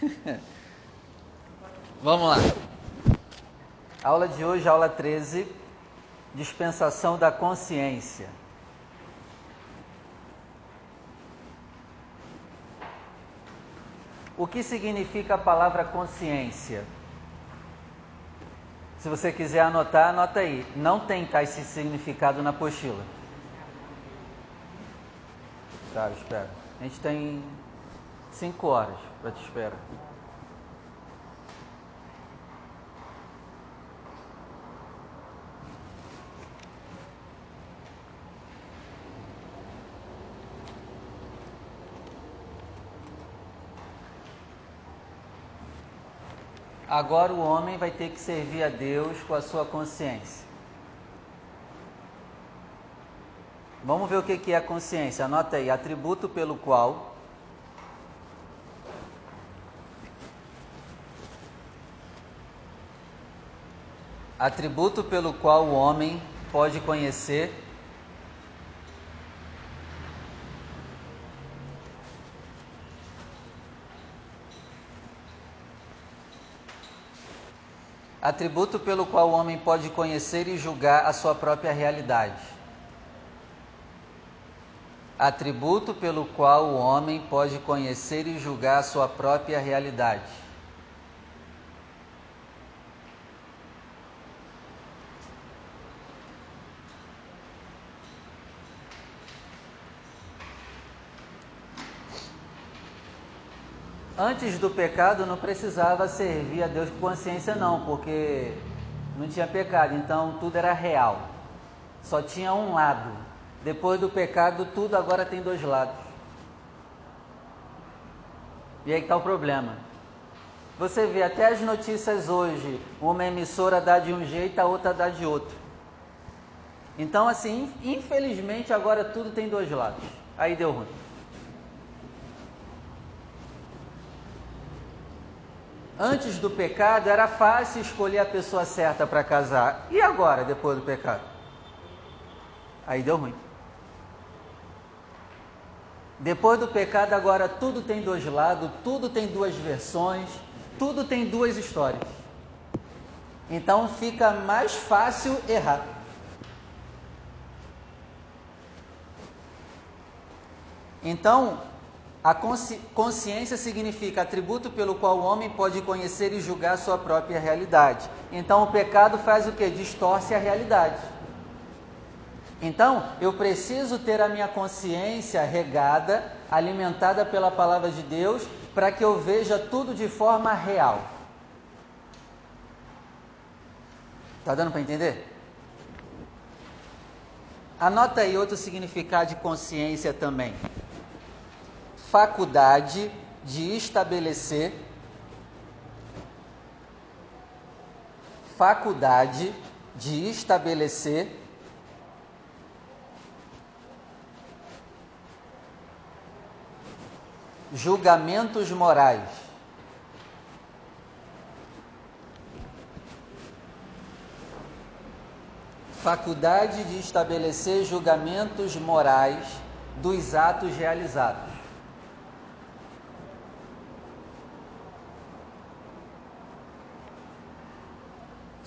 Vamos lá. Aula de hoje, aula 13, dispensação da consciência. O que significa a palavra consciência? Se você quiser anotar, anota aí. Não tem tá, esse significado na apostila. Tá, espera. A gente tem cinco horas para te esperar. Agora o homem vai ter que servir a Deus com a sua consciência. Vamos ver o que é a consciência. Anota aí: atributo pelo qual atributo pelo qual o homem pode conhecer atributo pelo qual o homem pode conhecer e julgar a sua própria realidade. Atributo pelo qual o homem pode conhecer e julgar a sua própria realidade. Antes do pecado não precisava servir a Deus com consciência não, porque não tinha pecado, então tudo era real. Só tinha um lado. Depois do pecado, tudo agora tem dois lados. E aí está o problema. Você vê até as notícias hoje, uma emissora dá de um jeito, a outra dá de outro. Então, assim, infelizmente agora tudo tem dois lados. Aí deu ruim. Antes do pecado era fácil escolher a pessoa certa para casar. E agora, depois do pecado? Aí deu ruim. Depois do pecado, agora tudo tem dois lados, tudo tem duas versões, tudo tem duas histórias. Então fica mais fácil errar. Então, a consci consciência significa atributo pelo qual o homem pode conhecer e julgar sua própria realidade. Então o pecado faz o que? Distorce a realidade. Então eu preciso ter a minha consciência regada, alimentada pela palavra de Deus, para que eu veja tudo de forma real. Tá dando para entender? Anota aí outro significado de consciência também faculdade de estabelecer faculdade de estabelecer julgamentos morais. Faculdade de estabelecer julgamentos morais dos atos realizados.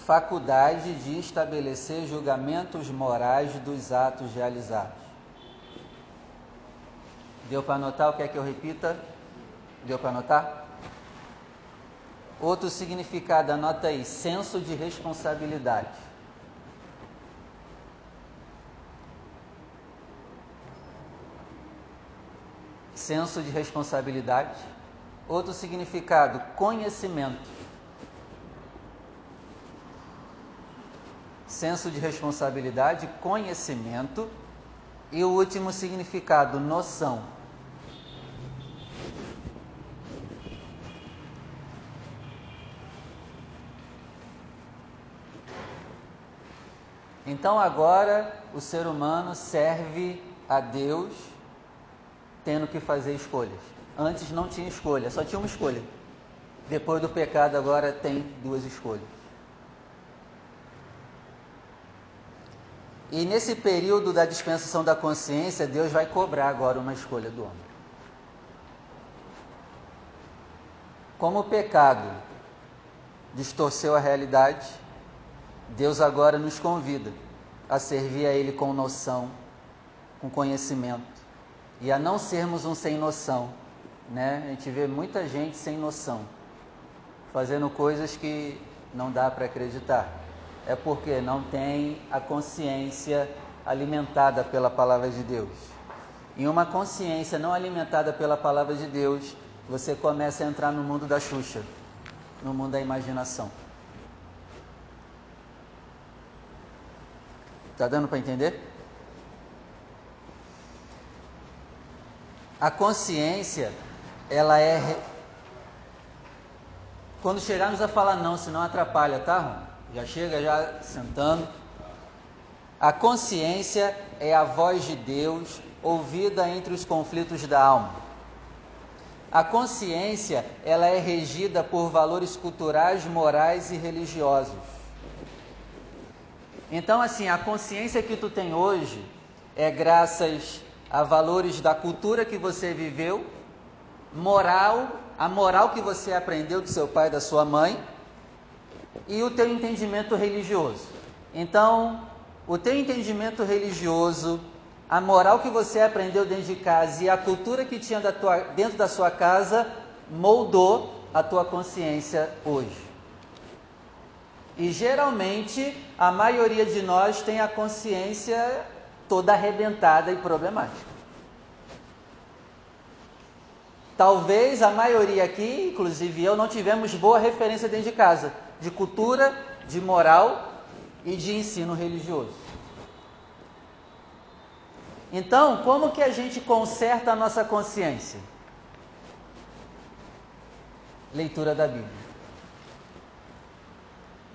Faculdade de estabelecer julgamentos morais dos atos realizados. Deu para anotar o que é que eu repita? Deu para anotar? Outro significado, anota aí: senso de responsabilidade. Senso de responsabilidade. Outro significado, conhecimento. Senso de responsabilidade, conhecimento e o último significado, noção. Então agora o ser humano serve a Deus tendo que fazer escolhas. Antes não tinha escolha, só tinha uma escolha. Depois do pecado agora tem duas escolhas. E nesse período da dispensação da consciência, Deus vai cobrar agora uma escolha do homem. como o pecado distorceu a realidade, Deus agora nos convida a servir a Ele com noção, com conhecimento e a não sermos um sem noção, né? A gente vê muita gente sem noção, fazendo coisas que não dá para acreditar. É porque não tem a consciência alimentada pela palavra de Deus. Em uma consciência não alimentada pela palavra de Deus, você começa a entrar no mundo da Xuxa, no mundo da imaginação. Tá dando para entender? A consciência, ela é. Quando chegarmos a falar não, senão atrapalha, tá? Já chega já sentando. A consciência é a voz de Deus ouvida entre os conflitos da alma. A consciência, ela é regida por valores culturais, morais e religiosos. Então, assim, a consciência que tu tem hoje é graças a valores da cultura que você viveu, moral, a moral que você aprendeu do seu pai e da sua mãe e o teu entendimento religioso. Então, o teu entendimento religioso, a moral que você aprendeu dentro de casa e a cultura que tinha da tua, dentro da sua casa moldou a tua consciência hoje. E geralmente a maioria de nós tem a consciência toda arrebentada e problemática. Talvez a maioria aqui, inclusive eu, não tivemos boa referência dentro de casa de cultura, de moral e de ensino religioso. Então, como que a gente conserta a nossa consciência? Leitura da Bíblia.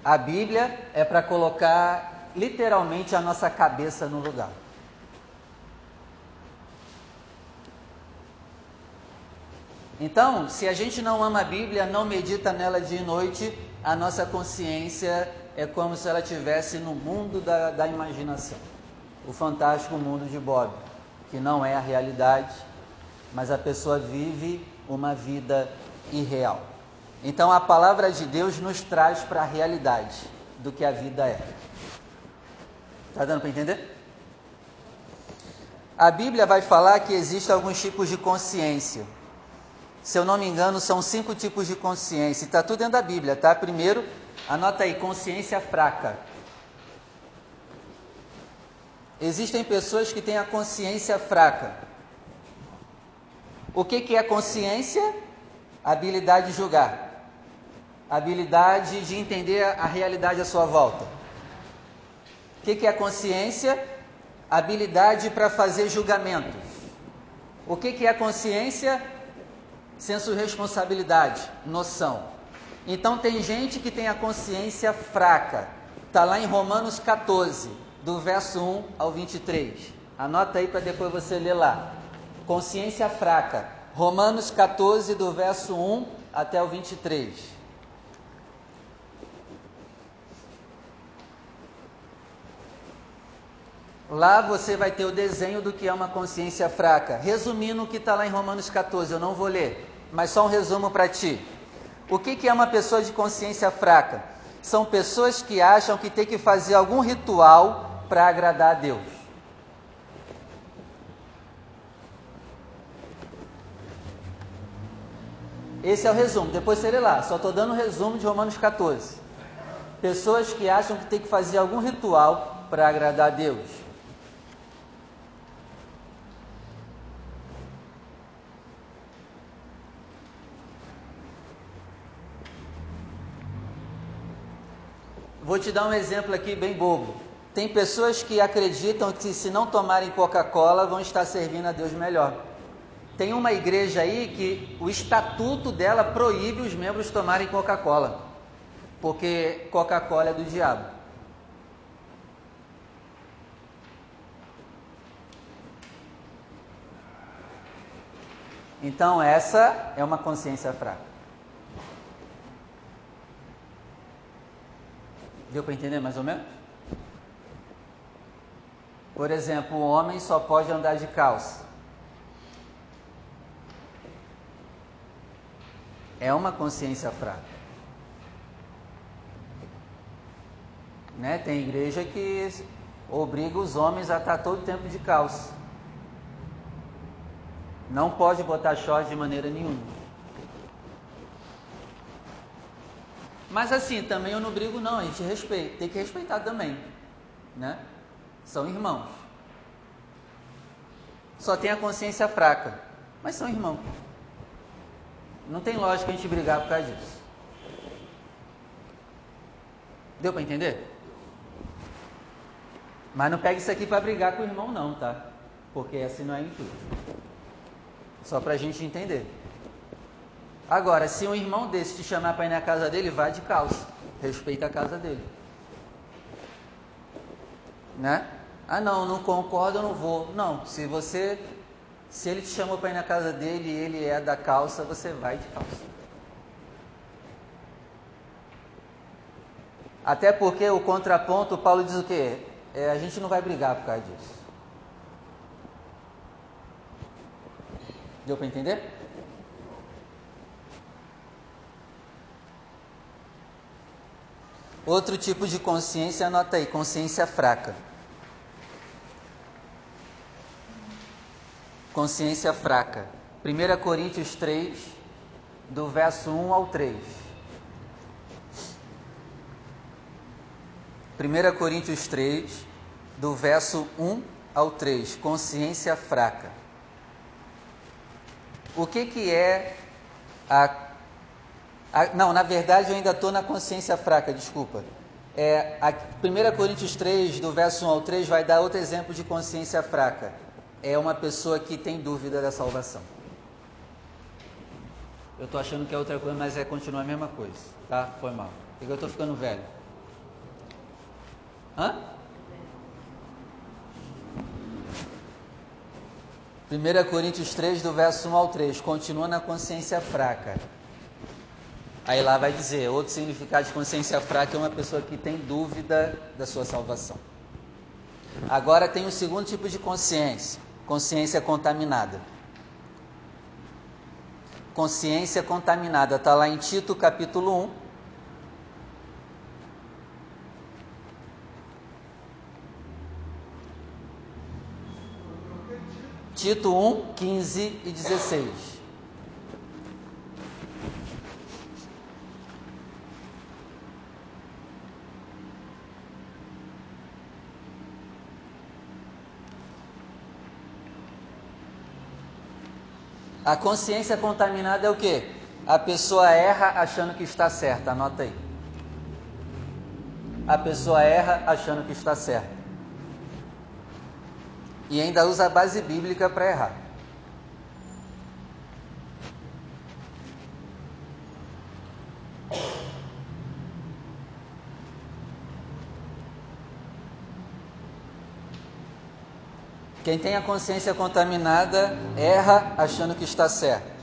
A Bíblia é para colocar literalmente a nossa cabeça no lugar. Então, se a gente não ama a Bíblia, não medita nela dia e noite, a nossa consciência é como se ela estivesse no mundo da, da imaginação o fantástico mundo de Bob, que não é a realidade, mas a pessoa vive uma vida irreal. Então a palavra de Deus nos traz para a realidade do que a vida é. Está dando para entender? A Bíblia vai falar que existem alguns tipos de consciência. Se eu não me engano, são cinco tipos de consciência. Está tudo dentro da Bíblia, tá? Primeiro, anota aí, consciência fraca. Existem pessoas que têm a consciência fraca. O que, que é consciência? Habilidade de julgar. Habilidade de entender a realidade à sua volta. O que, que é consciência? Habilidade para fazer julgamentos. O que, que é consciência? Senso de responsabilidade, noção. Então tem gente que tem a consciência fraca. Está lá em Romanos 14, do verso 1 ao 23. Anota aí para depois você ler lá. Consciência fraca. Romanos 14, do verso 1 até o 23. Lá você vai ter o desenho do que é uma consciência fraca. Resumindo o que está lá em Romanos 14, eu não vou ler, mas só um resumo para ti. O que, que é uma pessoa de consciência fraca? São pessoas que acham que tem que fazer algum ritual para agradar a Deus. Esse é o resumo. Depois você lê lá. Só estou dando o resumo de Romanos 14. Pessoas que acham que tem que fazer algum ritual para agradar a Deus. Vou te dar um exemplo aqui bem bobo. Tem pessoas que acreditam que se não tomarem Coca-Cola vão estar servindo a Deus melhor. Tem uma igreja aí que o estatuto dela proíbe os membros tomarem Coca-Cola, porque Coca-Cola é do diabo. Então, essa é uma consciência fraca. Deu para entender mais ou menos? Por exemplo, o homem só pode andar de calça. é uma consciência fraca. Né? Tem igreja que obriga os homens a estar todo tempo de calça. Não pode botar short de maneira nenhuma. Mas assim, também eu não brigo não, a gente respeita, tem que respeitar também, né? São irmãos. Só tem a consciência fraca, mas são irmãos. Não tem lógica a gente brigar por causa disso. Deu para entender? Mas não pega isso aqui para brigar com o irmão não, tá? Porque assim não é intuito. Só para a gente entender. Agora, se um irmão desse te chamar para ir na casa dele, vá de calça. Respeita a casa dele. Né? Ah, não, não concordo, eu não vou. Não, se você se ele te chamou para ir na casa dele e ele é da calça, você vai de calça. Até porque o contraponto, Paulo diz o quê? É, a gente não vai brigar por causa disso. Deu para entender? Outro tipo de consciência, anota aí, consciência fraca. consciência fraca. 1 Coríntios 3, do verso 1 ao 3. 1 Coríntios 3, do verso 1 ao 3, consciência fraca. O que, que é a, a Não, na verdade eu ainda estou na consciência fraca, desculpa. É, a 1 Coríntios 3, do verso 1 ao 3, vai dar outro exemplo de consciência fraca é uma pessoa que tem dúvida da salvação. Eu estou achando que é outra coisa, mas é continuar a mesma coisa, tá? Foi mal. É que eu estou ficando velho. Hã? 1 Coríntios 3, do verso 1 ao 3, continua na consciência fraca. Aí lá vai dizer, outro significado de consciência fraca é uma pessoa que tem dúvida da sua salvação. Agora tem o um segundo tipo de consciência, Consciência contaminada. Consciência contaminada, está lá em Tito capítulo 1. Tito 1, 15 e 16. A consciência contaminada é o que? A pessoa erra achando que está certa, anota aí. A pessoa erra achando que está certa. E ainda usa a base bíblica para errar. Quem tem a consciência contaminada erra achando que está certo.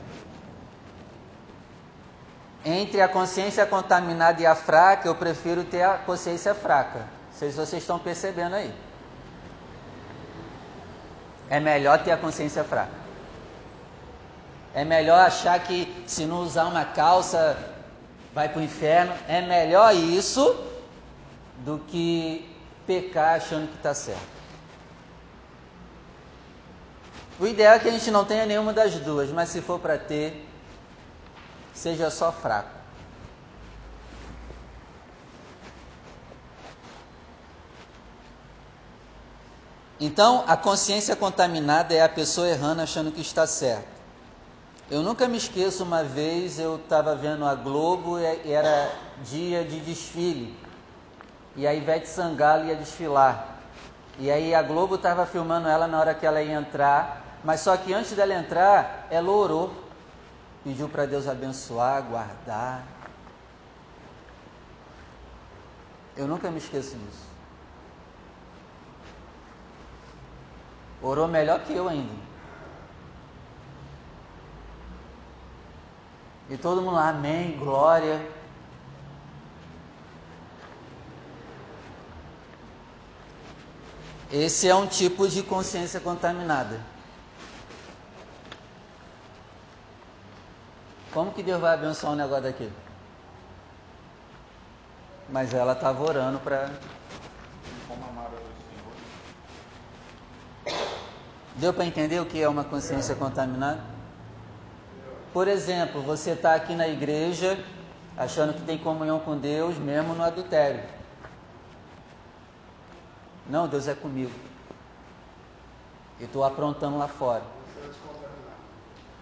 Entre a consciência contaminada e a fraca, eu prefiro ter a consciência fraca. Se vocês estão percebendo aí. É melhor ter a consciência fraca. É melhor achar que se não usar uma calça vai para o inferno. É melhor isso do que pecar achando que está certo. O ideal é que a gente não tenha nenhuma das duas, mas se for para ter, seja só fraco. Então, a consciência contaminada é a pessoa errando achando que está certo. Eu nunca me esqueço, uma vez eu estava vendo a Globo e era dia de desfile. E a Ivete Sangalo ia desfilar. E aí a Globo estava filmando ela na hora que ela ia entrar. Mas só que antes dela entrar, ela orou, pediu para Deus abençoar, guardar. Eu nunca me esqueço disso. Orou melhor que eu ainda. E todo mundo lá, amém, glória. Esse é um tipo de consciência contaminada. Como que Deus vai abençoar um negócio daquele? Mas ela estava orando para. Deu para entender o que é uma consciência contaminada? Por exemplo, você está aqui na igreja achando que tem comunhão com Deus mesmo no adultério. Não, Deus é comigo. E estou aprontando lá fora.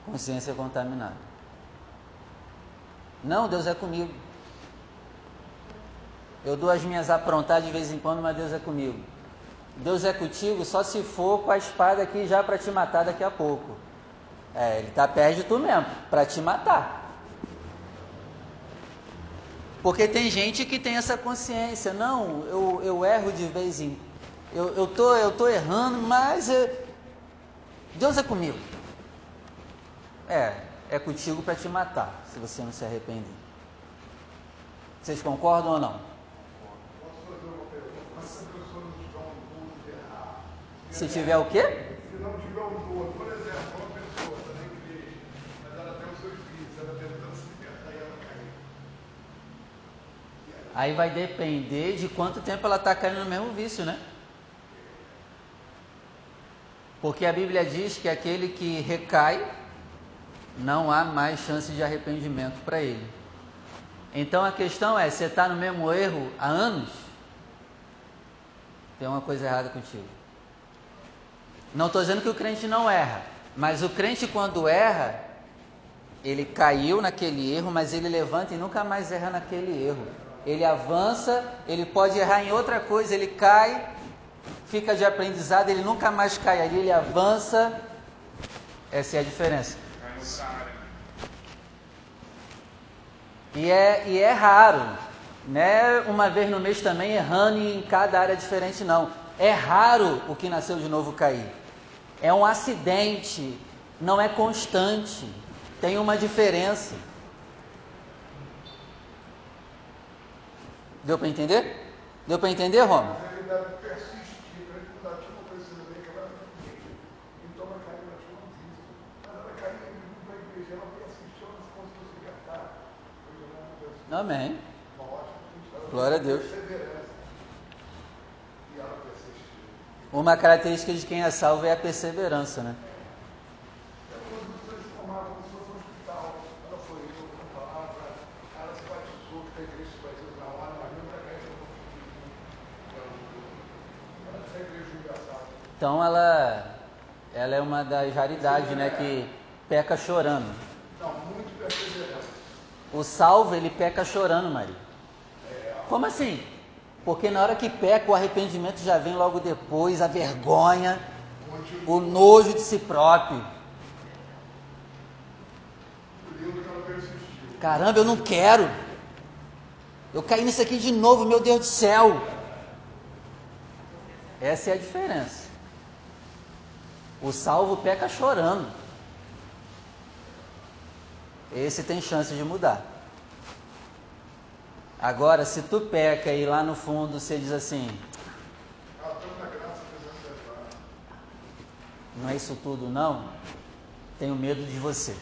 Consciência contaminada. Não, Deus é comigo. Eu dou as minhas aprontadas de vez em quando, mas Deus é comigo. Deus é contigo só se for com a espada aqui já para te matar daqui a pouco. É, ele está perto de tu mesmo, para te matar. Porque tem gente que tem essa consciência, não, eu, eu erro de vez em eu, eu, tô, eu tô errando, mas é, Deus é comigo. É, é contigo para te matar, se você não se arrepender. Vocês concordam ou não? Se tiver o quê? Se não tiver um dor, por exemplo, uma pessoa está na igreja, mas ela tem os seus vícios, ela tentando se libertar e ela caiu. Aí vai depender de quanto tempo ela está caindo no mesmo vício, né? Porque a Bíblia diz que aquele que recai, não há mais chance de arrependimento para ele. Então a questão é: você está no mesmo erro há anos? Tem uma coisa errada contigo. Não estou dizendo que o crente não erra, mas o crente, quando erra, ele caiu naquele erro, mas ele levanta e nunca mais erra naquele erro. Ele avança, ele pode errar em outra coisa, ele cai, fica de aprendizado, ele nunca mais cai ali, ele avança. Essa é a diferença. E é, e é raro, né? Uma vez no mês também errando em cada área diferente, não. É raro o que nasceu de novo cair. É um acidente, não é constante, tem uma diferença. Deu para entender? Deu para entender, Roma? Ele deve persistir, para ele mudar tipo precisa ver que ela não igreja. Então ela caiu, ela tinha um vício. Mas ela caiu e vindo para a igreja, ela persistiu, ela se conseguiu se libertar. Hoje ela não persistiu. Amém. Glória a Deus. Uma característica de quem é salvo é a perseverança, né? Então ela, ela é uma das raridades, né? Que peca chorando. O salvo, ele peca chorando, Maria. Como assim? Porque na hora que peca, o arrependimento já vem logo depois, a vergonha, o nojo de si próprio. Caramba, eu não quero. Eu caí nisso aqui de novo, meu Deus do céu. Essa é a diferença. O salvo peca chorando. Esse tem chance de mudar. Agora, se tu peca e lá no fundo você diz assim, não é isso tudo não, tenho medo de você.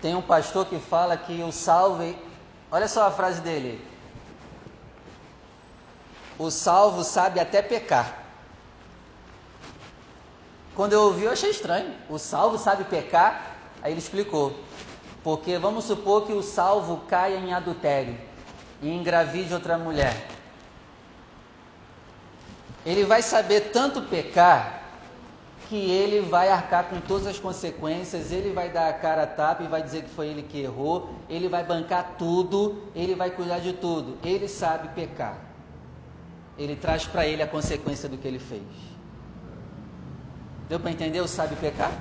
Tem um pastor que fala que o salve, olha só a frase dele. O salvo sabe até pecar. Quando eu ouvi, eu achei estranho. O salvo sabe pecar? Aí ele explicou. Porque vamos supor que o salvo caia em adultério e engravide outra mulher. Ele vai saber tanto pecar que ele vai arcar com todas as consequências, ele vai dar a cara a tapa e vai dizer que foi ele que errou, ele vai bancar tudo, ele vai cuidar de tudo. Ele sabe pecar. Ele traz para ele a consequência do que ele fez. Deu para entender o sabe pecar?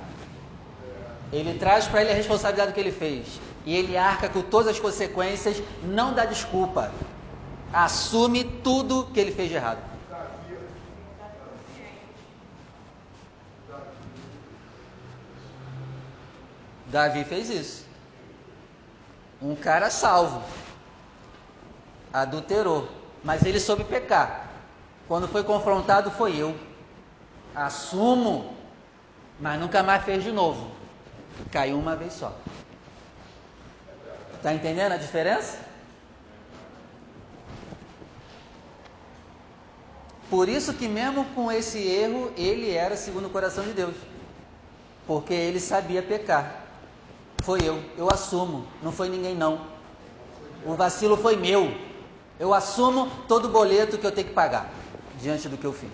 Ele traz para ele a responsabilidade do que ele fez. E ele arca com todas as consequências, não dá desculpa. Assume tudo que ele fez de errado. Davi fez isso. Um cara salvo. adulterou, mas ele soube pecar. Quando foi confrontado, foi eu. Assumo, mas nunca mais fez de novo. Caiu uma vez só. Está entendendo a diferença? Por isso que mesmo com esse erro, ele era segundo o coração de Deus. Porque ele sabia pecar. Foi eu, eu assumo, não foi ninguém não. O vacilo foi meu. Eu assumo todo o boleto que eu tenho que pagar diante do que eu fiz.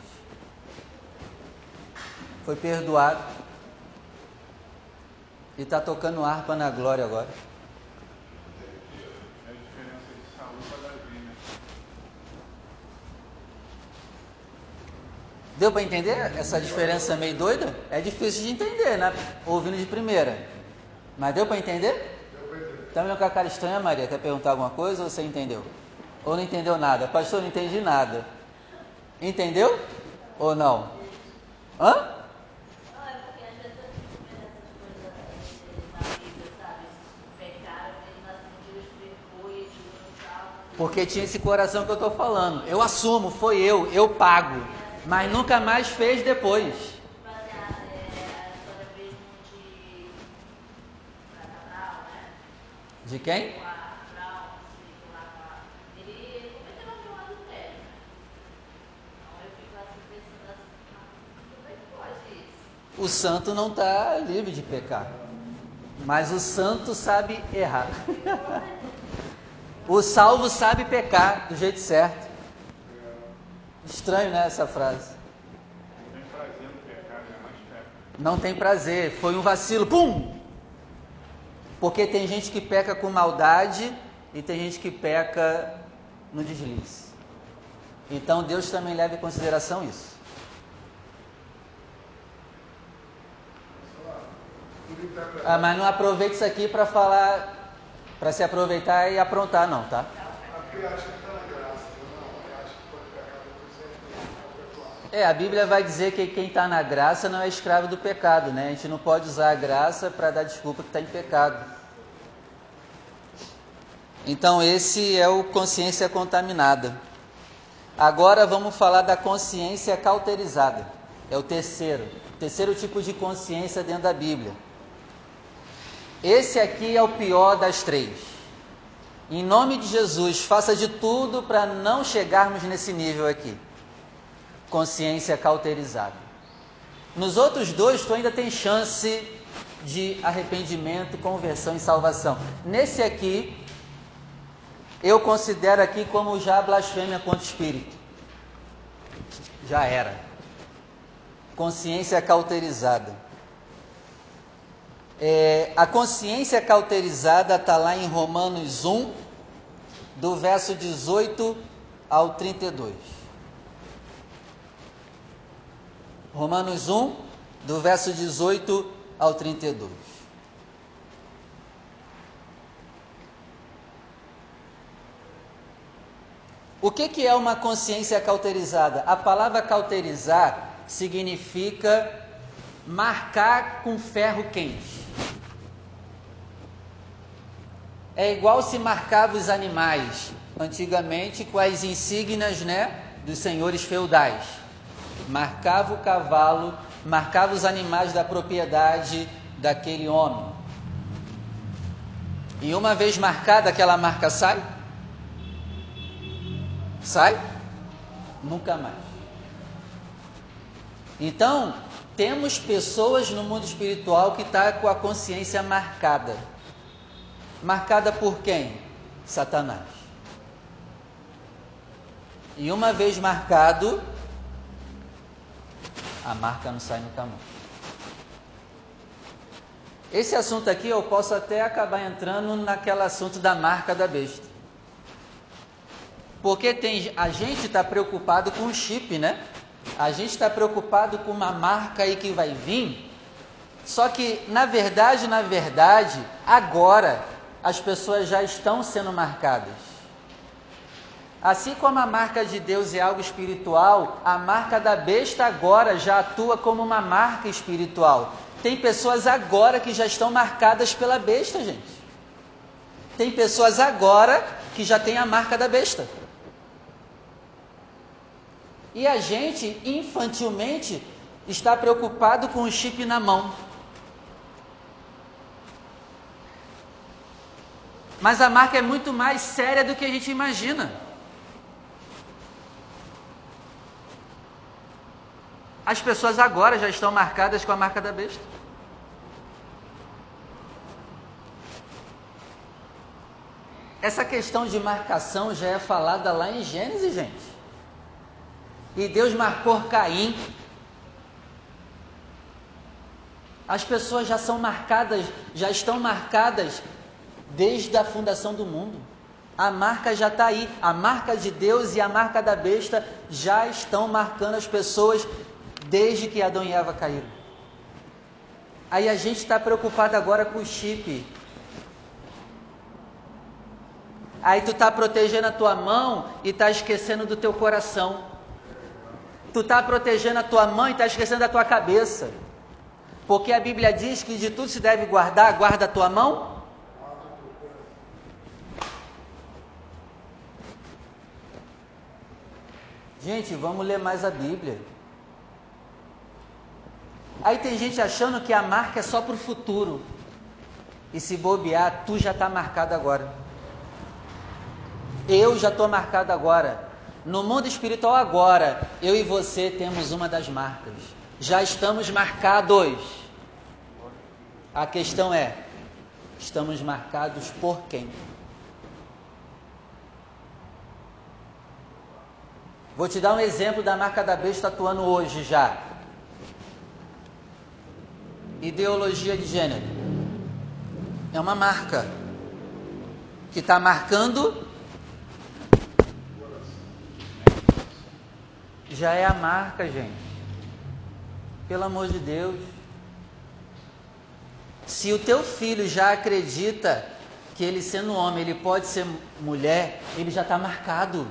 Foi perdoado. E está tocando harpa na glória agora. Deu para entender essa diferença meio doida? É difícil de entender, né? Ouvindo de primeira. Mas deu para entender? Tá vendo com a cara estranha, Maria? Quer perguntar alguma coisa ou você entendeu? Ou não entendeu nada? Pastor, não entendi nada. Entendeu? Ou não? Hã? Porque tinha esse coração que eu estou falando. Eu assumo, foi eu, eu pago. Mas nunca mais fez depois. De quem? O santo não está livre de pecar. Mas o santo sabe errar. o salvo sabe pecar do jeito certo. Estranho, né, essa frase. Não tem prazer, foi um vacilo, pum! Porque tem gente que peca com maldade e tem gente que peca no deslize. Então Deus também leva em consideração isso. Ah, mas não aproveite isso aqui para falar, para se aproveitar e aprontar, não, tá? É, a Bíblia vai dizer que quem está na graça não é escravo do pecado, né? A gente não pode usar a graça para dar desculpa que está em pecado. Então, esse é o consciência contaminada. Agora vamos falar da consciência cauterizada. É o terceiro, terceiro tipo de consciência dentro da Bíblia. Esse aqui é o pior das três. Em nome de Jesus, faça de tudo para não chegarmos nesse nível aqui consciência cauterizada. Nos outros dois, tu ainda tem chance de arrependimento, conversão e salvação. Nesse aqui, eu considero aqui como já blasfêmia contra o Espírito. Já era. Consciência cauterizada. É, a consciência cauterizada está lá em Romanos 1, do verso 18 ao 32. Romanos 1, do verso 18 ao 32. O que, que é uma consciência cauterizada? A palavra cauterizar significa marcar com ferro quente. É igual se marcava os animais antigamente com as insígnias né, dos senhores feudais marcava o cavalo, marcava os animais da propriedade daquele homem. E uma vez marcada, aquela marca sai? Sai? Nunca mais. Então, temos pessoas no mundo espiritual que está com a consciência marcada. Marcada por quem? Satanás. E uma vez marcado, a marca não sai no tamanho. Esse assunto aqui eu posso até acabar entrando naquele assunto da marca da besta. Porque tem, a gente está preocupado com o chip, né? A gente está preocupado com uma marca aí que vai vir. Só que, na verdade, na verdade, agora as pessoas já estão sendo marcadas. Assim como a marca de Deus é algo espiritual, a marca da besta agora já atua como uma marca espiritual. Tem pessoas agora que já estão marcadas pela besta, gente. Tem pessoas agora que já tem a marca da besta. E a gente, infantilmente, está preocupado com o chip na mão. Mas a marca é muito mais séria do que a gente imagina. As pessoas agora já estão marcadas com a marca da besta. Essa questão de marcação já é falada lá em Gênesis, gente. E Deus marcou Caim. As pessoas já são marcadas, já estão marcadas desde a fundação do mundo. A marca já está aí. A marca de Deus e a marca da besta já estão marcando as pessoas desde que Adão e Eva caíram. Aí a gente está preocupado agora com o chip. Aí tu está protegendo a tua mão e está esquecendo do teu coração. Tu está protegendo a tua mão e está esquecendo da tua cabeça. Porque a Bíblia diz que de tudo se deve guardar, guarda a tua mão. Gente, vamos ler mais a Bíblia. Aí tem gente achando que a marca é só para o futuro. E se bobear, tu já está marcado agora. Eu já estou marcado agora. No mundo espiritual agora, eu e você temos uma das marcas. Já estamos marcados. A questão é: estamos marcados por quem? Vou te dar um exemplo da marca da besta atuando hoje já ideologia de gênero. É uma marca que está marcando. Já é a marca, gente. Pelo amor de Deus. Se o teu filho já acredita que ele sendo homem, ele pode ser mulher, ele já está marcado.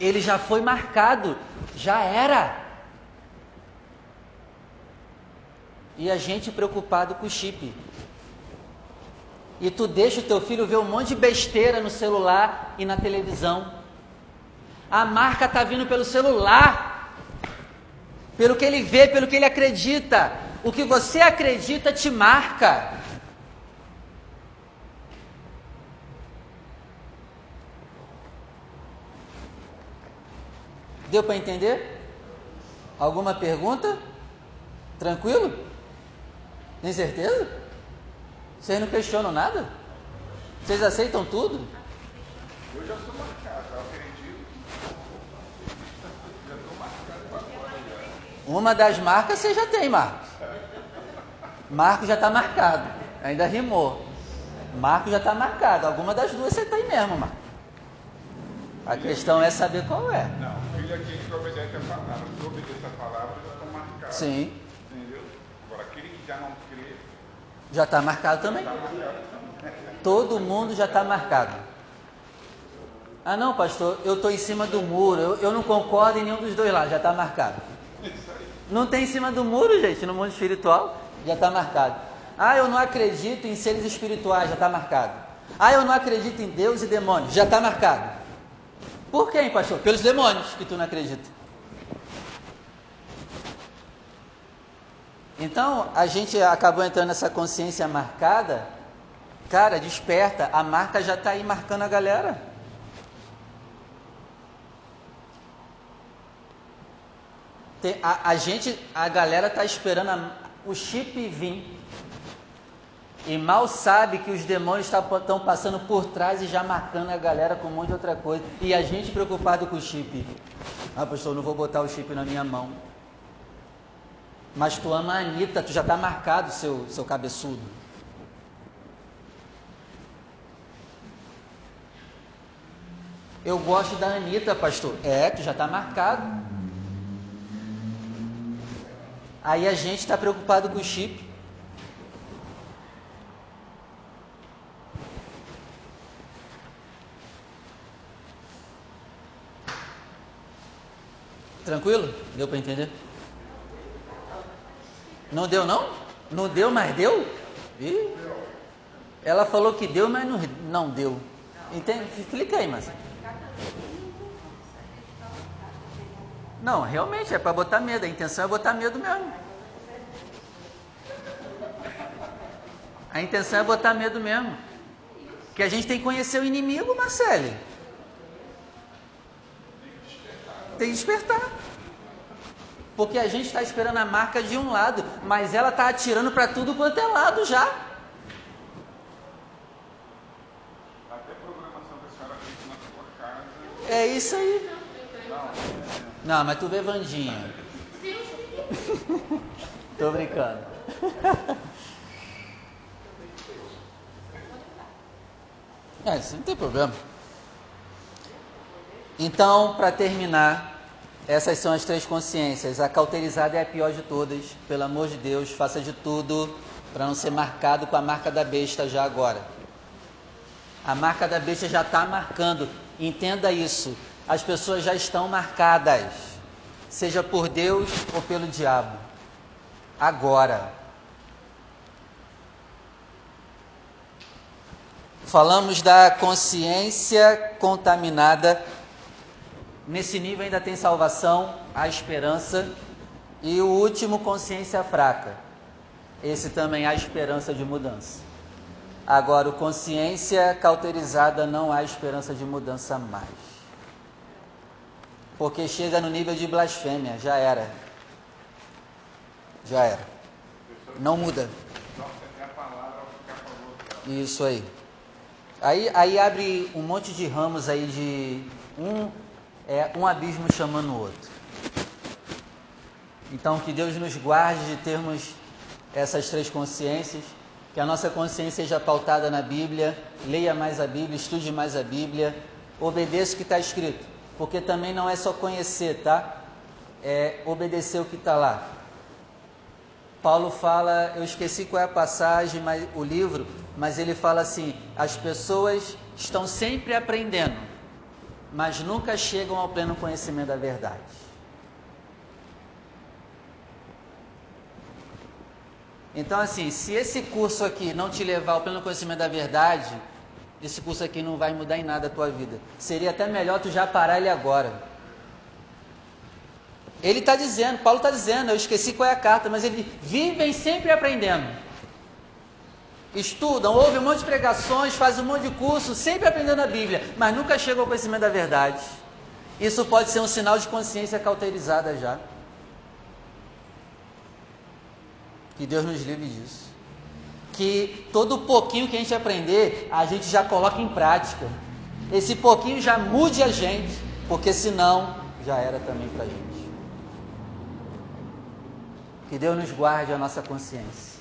Ele já foi marcado, já era. E a gente preocupado com o chip. E tu deixa o teu filho ver um monte de besteira no celular e na televisão. A marca está vindo pelo celular. Pelo que ele vê, pelo que ele acredita. O que você acredita te marca. Deu para entender? Alguma pergunta? Tranquilo? Tem certeza? Vocês não questionam nada? Vocês aceitam tudo? Eu já sou marcado, eu acredito. Já estou marcado agora. Uma das marcas você já tem, Marcos. Marcos já está marcado. Ainda rimou. Marcos já está marcado. Alguma das duas você tem mesmo, Marcos. A questão é saber qual é. Não, o filho é aquele que obedece a palavra. Se obedecer a palavra, já estou marcado. Sim. Entendeu? Agora, aquele que já não crê, Já está marcado também? Todo mundo já está marcado. Ah não, pastor, eu estou em cima do muro, eu, eu não concordo em nenhum dos dois lados, já está marcado. Não tem em cima do muro, gente, no mundo espiritual, já está marcado. Ah, eu não acredito em seres espirituais, já está marcado. Ah, eu não acredito em Deus e demônios, já está marcado. Por quem, pastor? Pelos demônios que tu não acredita. Então, a gente acabou entrando nessa consciência marcada. Cara, desperta, a marca já está aí marcando a galera. Tem, a, a gente, a galera está esperando a, o chip vir. E mal sabe que os demônios estão passando por trás e já marcando a galera com um monte de outra coisa. E a gente preocupado com o chip. Ah, pastor, não vou botar o chip na minha mão. Mas tu ama a Anitta, tu já está marcado, seu, seu cabeçudo. Eu gosto da Anitta, pastor. É, tu já está marcado. Aí a gente está preocupado com o chip. Tranquilo? Deu para entender? Não deu não? Não deu, mas deu? Ih. Ela falou que deu, mas não, não deu. Entende? Explica aí, mas. Não, realmente é para botar medo. A intenção é botar medo mesmo. A intenção é botar medo mesmo. Que a gente tem que conhecer o inimigo, Marcele. Tem que despertar. Porque a gente está esperando a marca de um lado, mas ela está atirando para tudo quanto é lado já. Até programação que a senhora fez na sua casa. É isso aí. Não, mas tu vê Vandinha. Tô brincando. É, isso não tem problema. Então, para terminar, essas são as três consciências. A cauterizada é a pior de todas. Pelo amor de Deus, faça de tudo para não ser marcado com a marca da besta já agora. A marca da besta já está marcando. Entenda isso. As pessoas já estão marcadas, seja por Deus ou pelo diabo. Agora. Falamos da consciência contaminada. Nesse nível ainda tem salvação, a esperança. E o último, consciência fraca. Esse também há esperança de mudança. Agora, o consciência cauterizada não há esperança de mudança mais. Porque chega no nível de blasfêmia, já era. Já era. Não muda. Isso aí. Aí, aí abre um monte de ramos aí de um, é, um abismo chamando o outro. Então que Deus nos guarde de termos essas três consciências, que a nossa consciência seja pautada na Bíblia, leia mais a Bíblia, estude mais a Bíblia, obedeça o que está escrito, porque também não é só conhecer, tá? É obedecer o que está lá. Paulo fala, eu esqueci qual é a passagem, mas o livro, mas ele fala assim: as pessoas estão sempre aprendendo, mas nunca chegam ao pleno conhecimento da verdade. Então, assim, se esse curso aqui não te levar ao pleno conhecimento da verdade, esse curso aqui não vai mudar em nada a tua vida. Seria até melhor tu já parar ele agora. Ele está dizendo, Paulo está dizendo, eu esqueci qual é a carta, mas ele vivem sempre aprendendo. Estudam, ouvem um monte de pregações, fazem um monte de curso, sempre aprendendo a Bíblia, mas nunca chegam ao conhecimento da verdade. Isso pode ser um sinal de consciência cauterizada já. Que Deus nos livre disso. Que todo pouquinho que a gente aprender, a gente já coloca em prática. Esse pouquinho já mude a gente, porque senão já era também para a gente. Que Deus nos guarde a nossa consciência.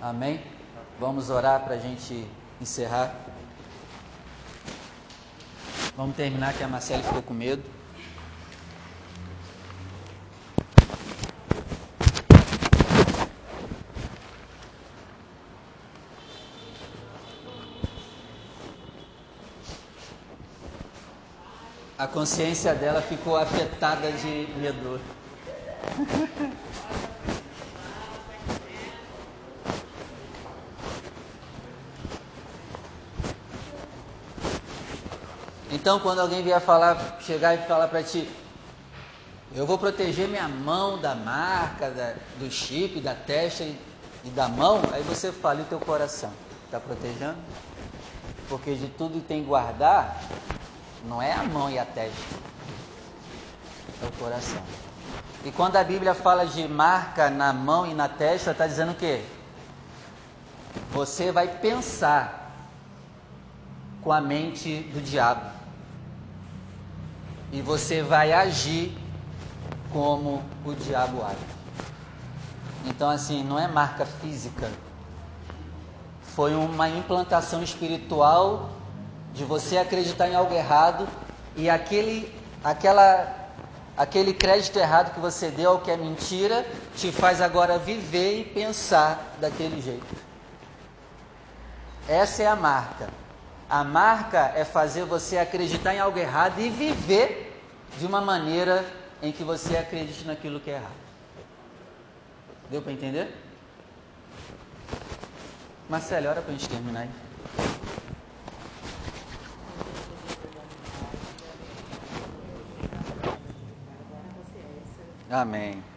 Amém? Vamos orar para a gente encerrar. Vamos terminar que a Marcela ficou com medo. A consciência dela ficou afetada de medo. Então, quando alguém vier falar, chegar e falar para ti, eu vou proteger minha mão da marca, da, do chip, da testa e, e da mão, aí você fala, e o teu coração? Está protegendo? Porque de tudo que tem que guardar, não é a mão e a testa, é o coração. E quando a Bíblia fala de marca na mão e na testa, está dizendo o quê? Você vai pensar com a mente do diabo e você vai agir como o diabo age. Então, assim, não é marca física, foi uma implantação espiritual de você acreditar em algo errado e aquele, aquela, aquele crédito errado que você deu ao que é mentira te faz agora viver e pensar daquele jeito. Essa é a marca. A marca é fazer você acreditar em algo errado e viver de uma maneira em que você acredite naquilo que é errado. Deu para entender? Marcelo, hora para a gente terminar aí. Amém.